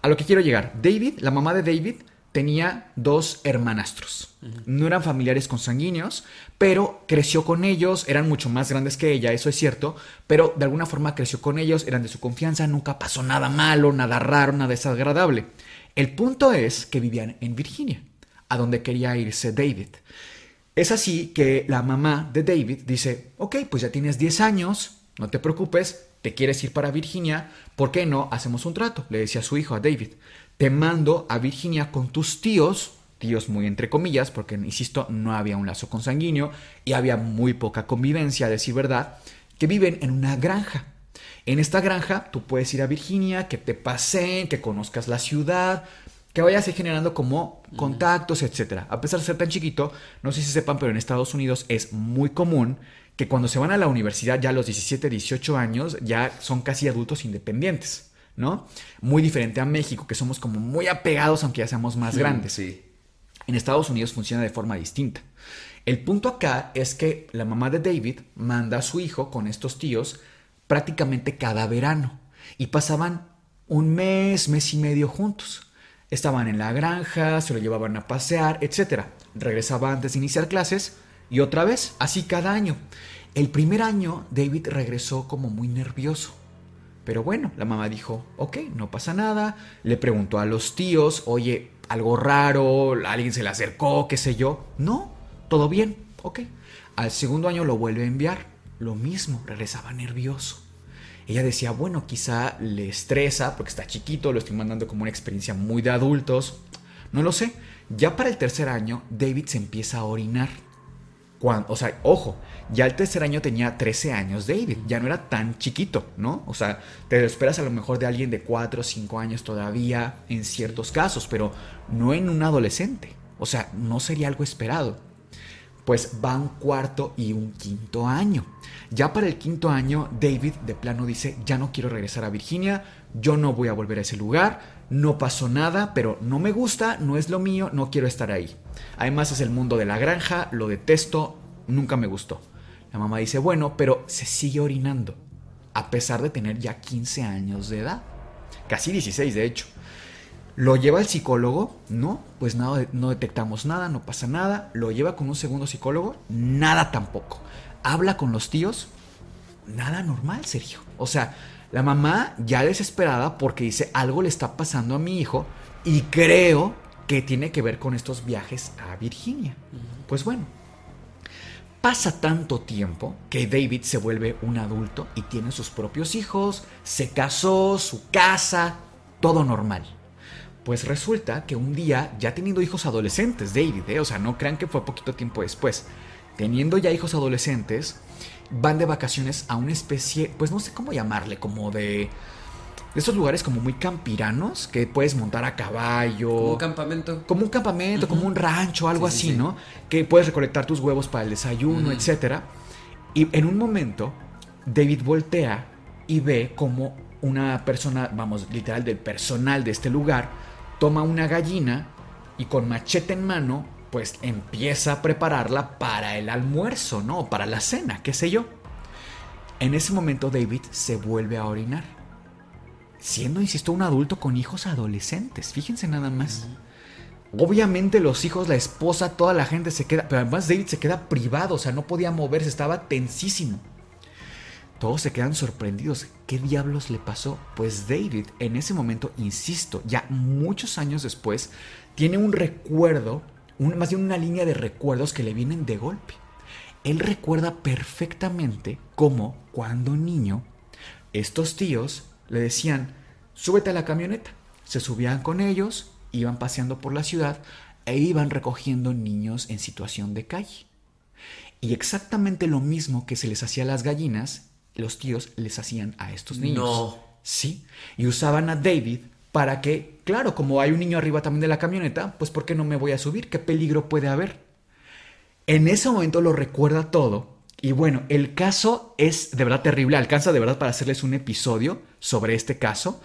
a lo que quiero llegar, David, la mamá de David, tenía dos hermanastros. No eran familiares consanguíneos, pero creció con ellos, eran mucho más grandes que ella, eso es cierto, pero de alguna forma creció con ellos, eran de su confianza, nunca pasó nada malo, nada raro, nada desagradable. El punto es que vivían en Virginia, a donde quería irse David. Es así que la mamá de David dice, ok, pues ya tienes 10 años, no te preocupes, te quieres ir para Virginia, ¿por qué no hacemos un trato? Le decía su hijo, a David, te mando a Virginia con tus tíos, tíos muy entre comillas, porque, insisto, no había un lazo consanguíneo y había muy poca convivencia, decir verdad, que viven en una granja. En esta granja tú puedes ir a Virginia, que te paseen, que conozcas la ciudad, que vayas generando como contactos, etcétera. A pesar de ser tan chiquito, no sé si sepan, pero en Estados Unidos es muy común que cuando se van a la universidad ya a los 17, 18 años ya son casi adultos independientes, ¿no? Muy diferente a México, que somos como muy apegados aunque ya seamos más grandes. Sí. En Estados Unidos funciona de forma distinta. El punto acá es que la mamá de David manda a su hijo con estos tíos prácticamente cada verano y pasaban un mes, mes y medio juntos. Estaban en la granja, se lo llevaban a pasear, etc. Regresaba antes de iniciar clases y otra vez, así cada año. El primer año David regresó como muy nervioso. Pero bueno, la mamá dijo, ok, no pasa nada. Le preguntó a los tíos, oye, algo raro, alguien se le acercó, qué sé yo. No, todo bien, ok. Al segundo año lo vuelve a enviar. Lo mismo, regresaba nervioso. Ella decía, bueno, quizá le estresa porque está chiquito, lo estoy mandando como una experiencia muy de adultos. No lo sé. Ya para el tercer año, David se empieza a orinar. Cuando, o sea, ojo, ya el tercer año tenía 13 años David, ya no era tan chiquito, ¿no? O sea, te esperas a lo mejor de alguien de 4 o 5 años todavía en ciertos casos, pero no en un adolescente. O sea, no sería algo esperado. Pues va un cuarto y un quinto año. Ya para el quinto año, David de plano dice, ya no quiero regresar a Virginia, yo no voy a volver a ese lugar, no pasó nada, pero no me gusta, no es lo mío, no quiero estar ahí. Además es el mundo de la granja, lo detesto, nunca me gustó. La mamá dice, bueno, pero se sigue orinando, a pesar de tener ya 15 años de edad. Casi 16, de hecho. Lo lleva al psicólogo, no, pues nada, no detectamos nada, no pasa nada. Lo lleva con un segundo psicólogo, nada tampoco. Habla con los tíos, nada normal, Sergio. O sea, la mamá ya desesperada porque dice algo le está pasando a mi hijo y creo que tiene que ver con estos viajes a Virginia. Pues bueno, pasa tanto tiempo que David se vuelve un adulto y tiene sus propios hijos, se casó, su casa, todo normal. Pues resulta que un día, ya teniendo hijos adolescentes, David, ¿eh? o sea, no crean que fue poquito tiempo después, teniendo ya hijos adolescentes, van de vacaciones a una especie, pues no sé cómo llamarle, como de... De estos lugares como muy campiranos, que puedes montar a caballo. Como un campamento. Como un campamento, como un rancho, algo Sí, sí, así, sí. ¿no? Que puedes recolectar tus huevos para el desayuno, etcétera. Y en un momento, David voltea y ve como una persona, vamos, literal del personal de este lugar, toma una gallina y con machete en mano, pues empieza a prepararla para el almuerzo, ¿no? Para la cena, qué sé yo. En ese momento David se vuelve a orinar. Siendo, insisto, un adulto con hijos adolescentes. Fíjense nada más. Obviamente los hijos, la esposa, toda la gente se queda, pero además David se queda privado, o sea, no podía moverse, estaba tensísimo. Todos se quedan sorprendidos. ¿Qué diablos le pasó? Pues David, en ese momento, insisto, ya muchos años después, tiene un recuerdo, más bien una línea de recuerdos que le vienen de golpe. Él recuerda perfectamente cómo, cuando niño, estos tíos le decían, súbete a la camioneta. Se subían con ellos, iban paseando por la ciudad e iban recogiendo niños en situación de calle. Y exactamente lo mismo que se les hacía a las gallinas, los tíos les hacían a estos niños. No. Sí. Y usaban a David para que, claro, como hay un niño arriba también de la camioneta, pues ¿por qué no me voy a subir? ¿Qué peligro puede haber? En ese momento lo recuerda todo. Y bueno, el caso es de verdad terrible. Alcanza de verdad para hacerles un episodio sobre este caso.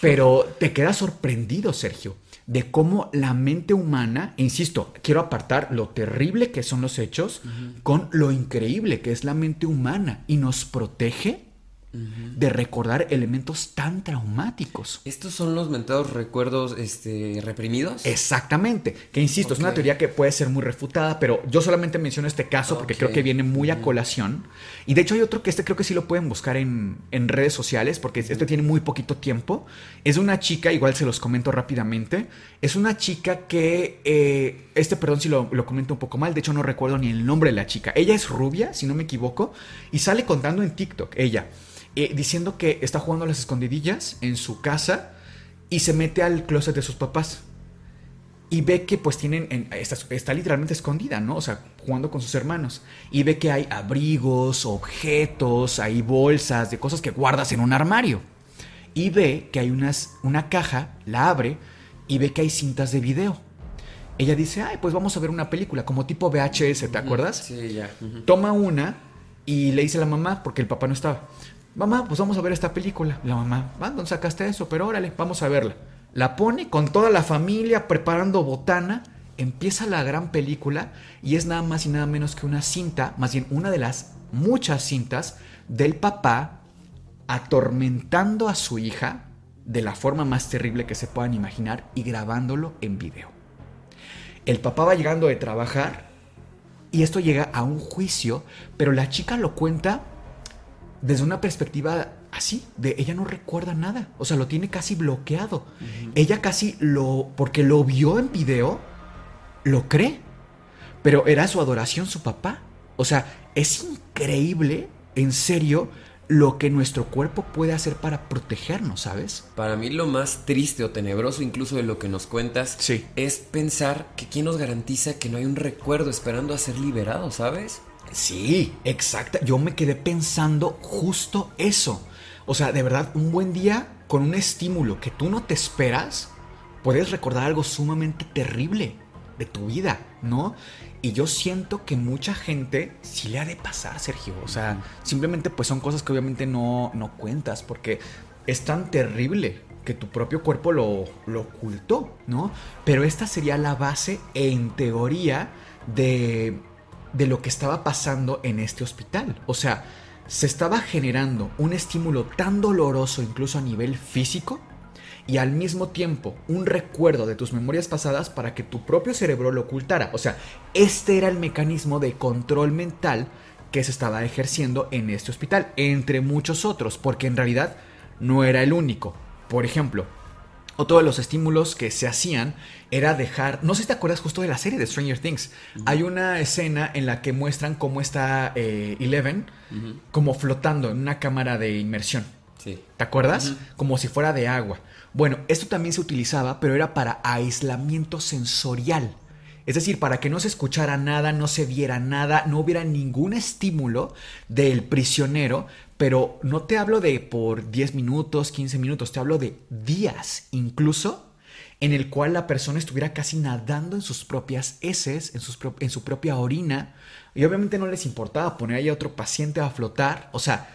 Pero te quedas sorprendido, Sergio, de cómo la mente humana, insisto, quiero apartar lo terrible que son los hechos con lo increíble que es la mente humana y nos protege de recordar elementos tan traumáticos. ¿Estos son los mentados recuerdos este, reprimidos? Exactamente. Que insisto, es una teoría que puede ser muy refutada, pero yo solamente menciono este caso porque creo que viene muy a colación. Y de hecho hay otro que este creo que sí lo pueden buscar en, redes sociales porque este tiene muy poquito tiempo. Es una chica, igual se los comento rápidamente. Es una chica que, eh, este perdón si lo, lo comento un poco mal, de hecho no recuerdo ni el nombre de la chica. Ella es rubia, si no me equivoco, y sale contando en TikTok, ella. Eh, diciendo que está jugando a las escondidillas en su casa y se mete al closet de sus papás. Y ve que pues tienen, está, literalmente escondida, ¿no? O sea, jugando con sus hermanos. Y ve que hay abrigos, objetos, hay bolsas de cosas que guardas en un armario. Y ve que hay unas, una caja, la abre y ve que hay cintas de video. Ella dice, ay, pues vamos a ver una película, como tipo VHS, ¿te acuerdas? Sí, ya. Toma una y le dice a la mamá, porque el papá no estaba, mamá, pues vamos a ver esta película. La mamá, ¿dónde sacaste eso? Pero órale, vamos a verla. La pone con toda la familia preparando botana. Empieza la gran película y es nada más y nada menos que una cinta, más bien una de las muchas cintas del papá atormentando a su hija de la forma más terrible que se puedan imaginar y grabándolo en video. El papá va llegando de trabajar y esto llega a un juicio, pero la chica lo cuenta desde una perspectiva así, de ella no recuerda nada, o sea, lo tiene casi bloqueado. Ella casi lo, porque lo vio en video, lo cree, pero era su adoración su papá. O sea, es increíble, en serio, lo que nuestro cuerpo puede hacer para protegernos, ¿sabes? Para mí lo más triste o tenebroso incluso de lo que nos cuentas es pensar que quién nos garantiza que no hay un recuerdo esperando a ser liberado, ¿sabes? Sí, exacta. Yo me quedé pensando justo eso. O sea, de verdad, un buen día con un estímulo que tú no te esperas, puedes recordar algo sumamente terrible de tu vida, ¿no? Y yo siento que mucha gente sí le ha de pasar, Sergio. O sea, simplemente pues son cosas que obviamente no, no cuentas porque es tan terrible que tu propio cuerpo lo, lo ocultó, ¿no? Pero esta sería la base en teoría de de lo que estaba pasando en este hospital. O sea, se estaba generando un estímulo tan doloroso incluso a nivel físico y al mismo tiempo un recuerdo de tus memorias pasadas para que tu propio cerebro lo ocultara. O sea, este era el mecanismo de control mental que se estaba ejerciendo en este hospital, entre muchos otros, porque en realidad no era el único. Por ejemplo, otro de los estímulos que se hacían era dejar, no sé si te acuerdas justo de la serie de Stranger Things, hay una escena en la que muestran cómo está eh, Eleven como flotando en una cámara de inmersión. Sí. ¿Te acuerdas? Como si fuera de agua. Bueno, esto también se utilizaba, pero era para aislamiento sensorial. Es decir, para que no se escuchara nada, no se viera nada, no hubiera ningún estímulo del prisionero pero no te hablo de por 10 minutos, 15 minutos, te hablo de días incluso en el cual la persona estuviera casi nadando en sus propias heces, en, en su propia orina, y obviamente no les importaba poner ahí a otro paciente a flotar, o sea,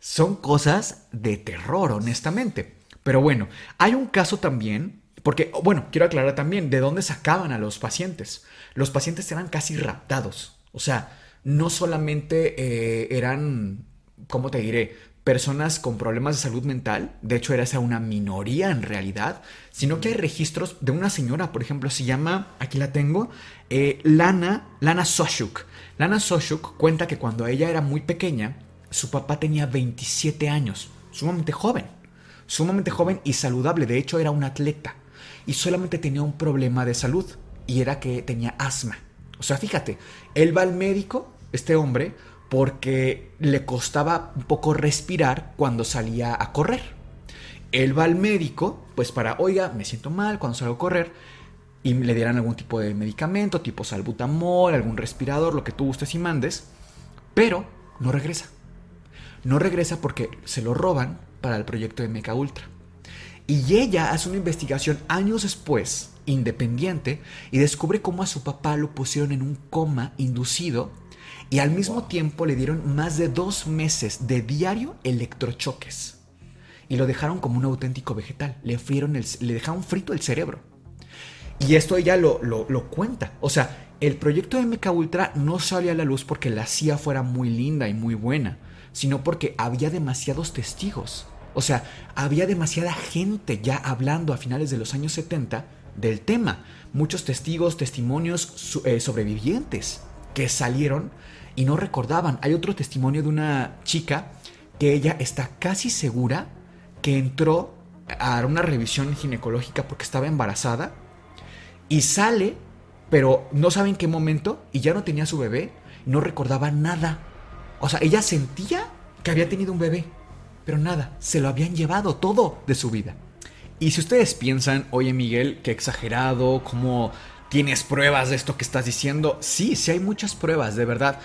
son cosas de terror, honestamente. Pero bueno, hay un caso también, porque, bueno, quiero aclarar también de dónde sacaban a los pacientes. Los pacientes eran casi raptados, o sea, no solamente eh, eran ¿cómo te diré? Personas con problemas de salud mental, de hecho era una minoría en realidad, sino que hay registros de una señora, por ejemplo, se llama, aquí la tengo, eh, Lana, Lana Soshuk. Lana Soshuk cuenta que cuando ella era muy pequeña, su papá tenía 27 años, sumamente joven, sumamente joven y saludable, de hecho era un atleta, y solamente tenía un problema de salud, y era que tenía asma. O sea, fíjate, él va al médico, este hombre, porque le costaba un poco respirar cuando salía a correr. Él va al médico, pues para, oiga, me siento mal cuando salgo a correr, y le dieran algún tipo de medicamento, tipo salbutamol, algún respirador, lo que tú gustes y mandes, pero no regresa. No regresa porque se lo roban para el proyecto de MK Ultra. Y ella hace una investigación años después, independiente, y descubre cómo a su papá lo pusieron en un coma inducido y al mismo tiempo le dieron más de dos meses de diario electrochoques. Y lo dejaron como un auténtico vegetal. Le, frieron el, le dejaron frito el cerebro. Y esto ella lo, lo, cuenta. O sea, el proyecto de MK Ultra no salió a la luz porque la CIA fuera muy linda y muy buena, sino porque había demasiados testigos. O sea, había demasiada gente ya hablando a finales de los años 70 del tema. Muchos testigos, testimonios eh, sobrevivientes que salieron y no recordaban. Hay otro testimonio de una chica que ella está casi segura que entró a una revisión ginecológica porque estaba embarazada y sale, pero no sabe en qué momento y ya no tenía su bebé, no recordaba nada. O sea, ella sentía que había tenido un bebé, pero nada, se lo habían llevado todo de su vida. Y si ustedes piensan, oye Miguel, qué exagerado, cómo tienes pruebas de esto que estás diciendo, sí, sí hay muchas pruebas, de verdad.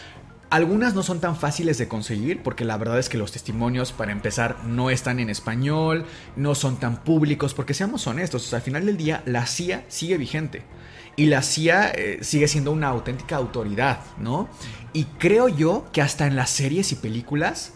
Algunas no son tan fáciles de conseguir porque la verdad es que los testimonios, para empezar, no están en español, no son tan públicos, porque seamos honestos, al final del día la CIA sigue vigente y la CIA eh, sigue siendo una auténtica autoridad, ¿no? Y creo yo que hasta en las series y películas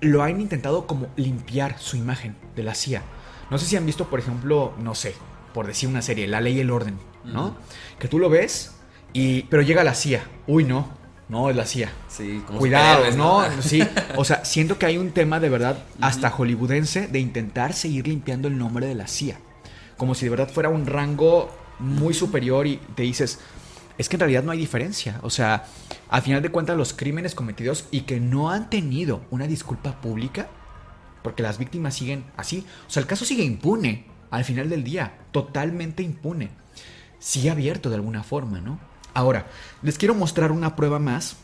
lo han intentado como limpiar su imagen de la CIA. No sé si han visto, por ejemplo, no sé, por decir una serie, La Ley y el Orden, ¿no? Que tú lo ves y pero llega la CIA. Uy, no, no, es la CIA. Sí, como Cuidado, superhéroes, ¿no? Sí, o sea, siento que hay un tema de verdad hasta hollywoodense de intentar seguir limpiando el nombre de la CIA. Como si de verdad fuera un rango muy superior y te dices, es que en realidad no hay diferencia. O sea, al final de cuentas los crímenes cometidos y que no han tenido una disculpa pública, porque las víctimas siguen así. O sea, el caso sigue impune al final del día, totalmente impune. Sigue abierto de alguna forma, ¿no? Ahora, les quiero mostrar una prueba más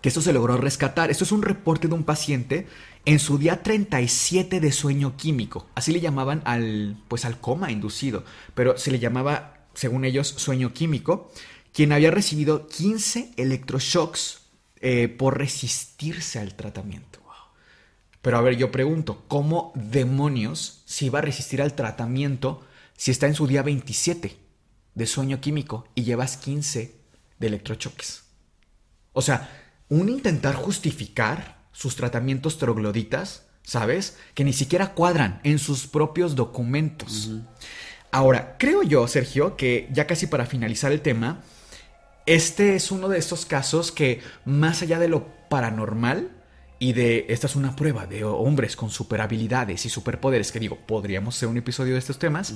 que esto se logró rescatar. Esto es un reporte de un paciente en su día 37 de sueño químico. Así le llamaban al, pues al coma inducido, pero se le llamaba, según ellos, sueño químico, quien había recibido 15 electroshocks eh, por resistirse al tratamiento. Pero a ver, yo pregunto, ¿cómo demonios se iba a resistir al tratamiento si está en su día 27 de sueño químico y llevas 15 de electrochoques? O sea, un intentar justificar sus tratamientos trogloditas, ¿sabes? Que ni siquiera cuadran en sus propios documentos. Ahora, creo yo, Sergio, que ya casi para finalizar el tema, este es uno de estos casos que, más allá de lo paranormal y de esta es una prueba de hombres con superhabilidades y superpoderes, que digo, podríamos hacer un episodio de estos temas,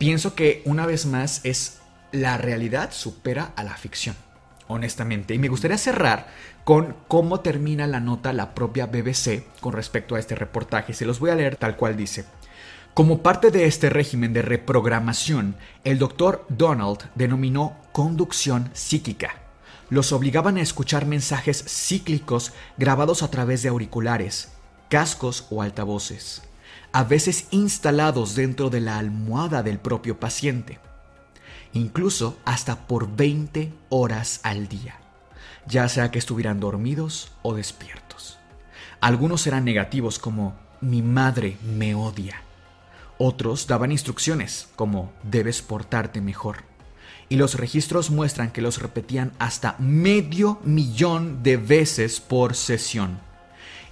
pienso que una vez más es la realidad supera a la ficción, honestamente. Y me gustaría cerrar con cómo termina la nota la propia BBC con respecto a este reportaje. Se los voy a leer tal cual dice. Como parte de este régimen de reprogramación, el doctor Donald denominó conducción psíquica. Los obligaban a escuchar mensajes cíclicos grabados a través de auriculares, cascos o altavoces, a veces instalados dentro de la almohada del propio paciente, incluso hasta por 20 horas al día, ya sea que estuvieran dormidos o despiertos. Algunos eran negativos como mi madre me odia. Otros daban instrucciones como debes portarte mejor. Y los registros muestran que los repetían hasta medio millón de veces por sesión.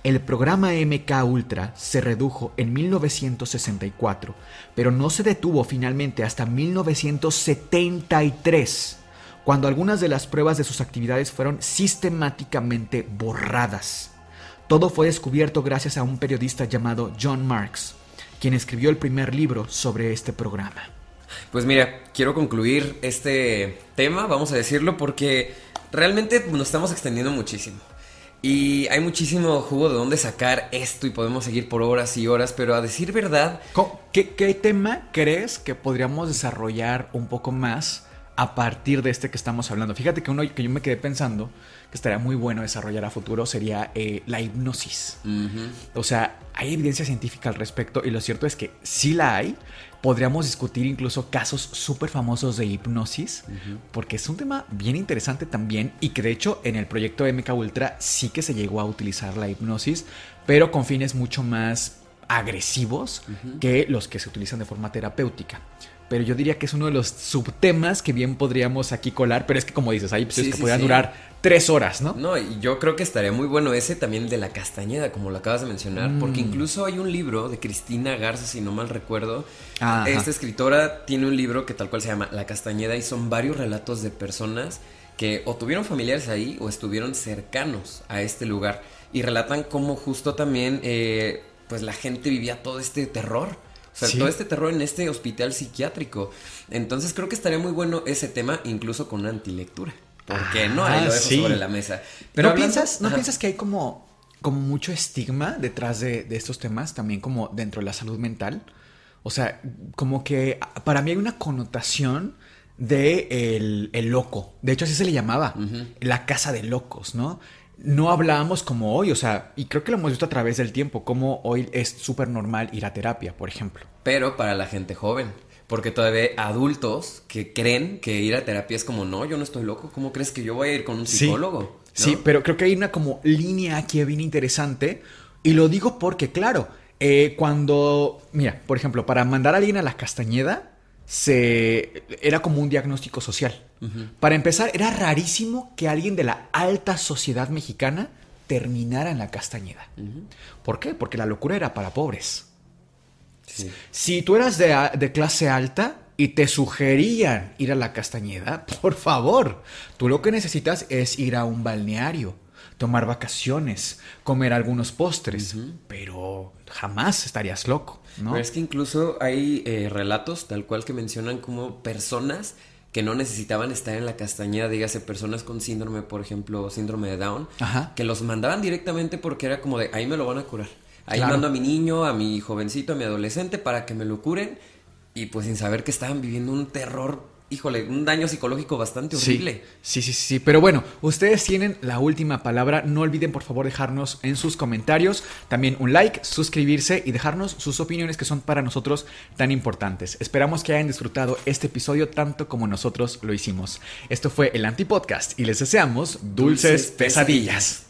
El programa MK Ultra se redujo en 1964, pero no se detuvo finalmente hasta 1973, cuando algunas de las pruebas de sus actividades fueron sistemáticamente borradas. Todo fue descubierto gracias a un periodista llamado John Marks, quien escribió el primer libro sobre este programa. Pues mira, quiero concluir este tema, vamos a decirlo, porque realmente nos estamos extendiendo muchísimo. Y hay muchísimo jugo de dónde sacar esto y podemos seguir por horas y horas, pero a decir verdad, ¿Qué, qué tema crees que podríamos desarrollar un poco más a partir de este que estamos hablando? Fíjate que uno que yo me quedé pensando que estaría muy bueno desarrollar a futuro sería eh, la hipnosis. O sea, hay evidencia científica al respecto y lo cierto es que sí la hay. Podríamos discutir incluso casos súper famosos de hipnosis, porque es un tema bien interesante también y que de hecho en el proyecto MK Ultra sí que se llegó a utilizar la hipnosis, pero con fines mucho más agresivos que los que se utilizan de forma terapéutica. Pero yo diría que es uno de los subtemas que bien podríamos aquí colar, pero es que como dices, hay episodios que podrían durar tres horas, ¿no? No, y yo creo que estaría muy bueno ese también de la castañeda, como lo acabas de mencionar, porque mm. incluso hay un libro de Cristina Garza, si no mal recuerdo. Esta escritora tiene un libro que tal cual se llama La castañeda y son varios relatos de personas que o tuvieron familiares ahí o estuvieron cercanos a este lugar y relatan cómo justo también eh, pues la gente vivía todo este terror. O sea, todo este terror en este hospital psiquiátrico. Entonces creo que estaría muy bueno ese tema, incluso con una antilectura. ¿Por qué no? Ahí lo dejo sobre la mesa. Pero ¿No, piensas, ¿no piensas que hay como, como mucho estigma detrás de, de, estos temas, también como dentro de la salud mental? O sea, como que para mí hay una connotación de el, el loco. De hecho, así se le llamaba, la casa de locos, ¿no? No hablábamos como hoy, o sea, y creo que lo hemos visto a través del tiempo, como hoy es súper normal ir a terapia, por ejemplo. Pero para la gente joven. Porque todavía hay adultos que creen que ir a terapia es como, no, yo no estoy loco, ¿cómo crees que yo voy a ir con un psicólogo? Sí, pero creo que hay una como línea aquí bien interesante. Y lo digo porque, claro, eh, cuando, mira, por ejemplo, para mandar a alguien a la Castañeda, se era como un diagnóstico social. Para empezar, era rarísimo que alguien de la alta sociedad mexicana terminara en la Castañeda. ¿Por qué? Porque la locura era para pobres. Si tú eras de, de clase alta y te sugerían ir a la Castañeda, por favor, tú lo que necesitas es ir a un balneario tomar vacaciones, comer algunos postres, pero jamás estarías loco, ¿no? Pero es que incluso hay eh, relatos tal cual que mencionan como personas que no necesitaban estar en la castañeda, dígase personas con síndrome, por ejemplo, síndrome de Down, que los mandaban directamente porque era como de ahí me lo van a curar. Ahí mando a mi niño, a mi jovencito, a mi adolescente para que me lo curen y pues sin saber que estaban viviendo un terror híjole, un daño psicológico bastante horrible. Sí, sí, sí, sí, Pero bueno, ustedes tienen la última palabra. No olviden, por favor, dejarnos en sus comentarios también un like, suscribirse y dejarnos sus opiniones que son para nosotros tan importantes. Esperamos que hayan disfrutado este episodio tanto como nosotros lo hicimos. Esto fue el Antipodcast y les deseamos dulces, pesadillas.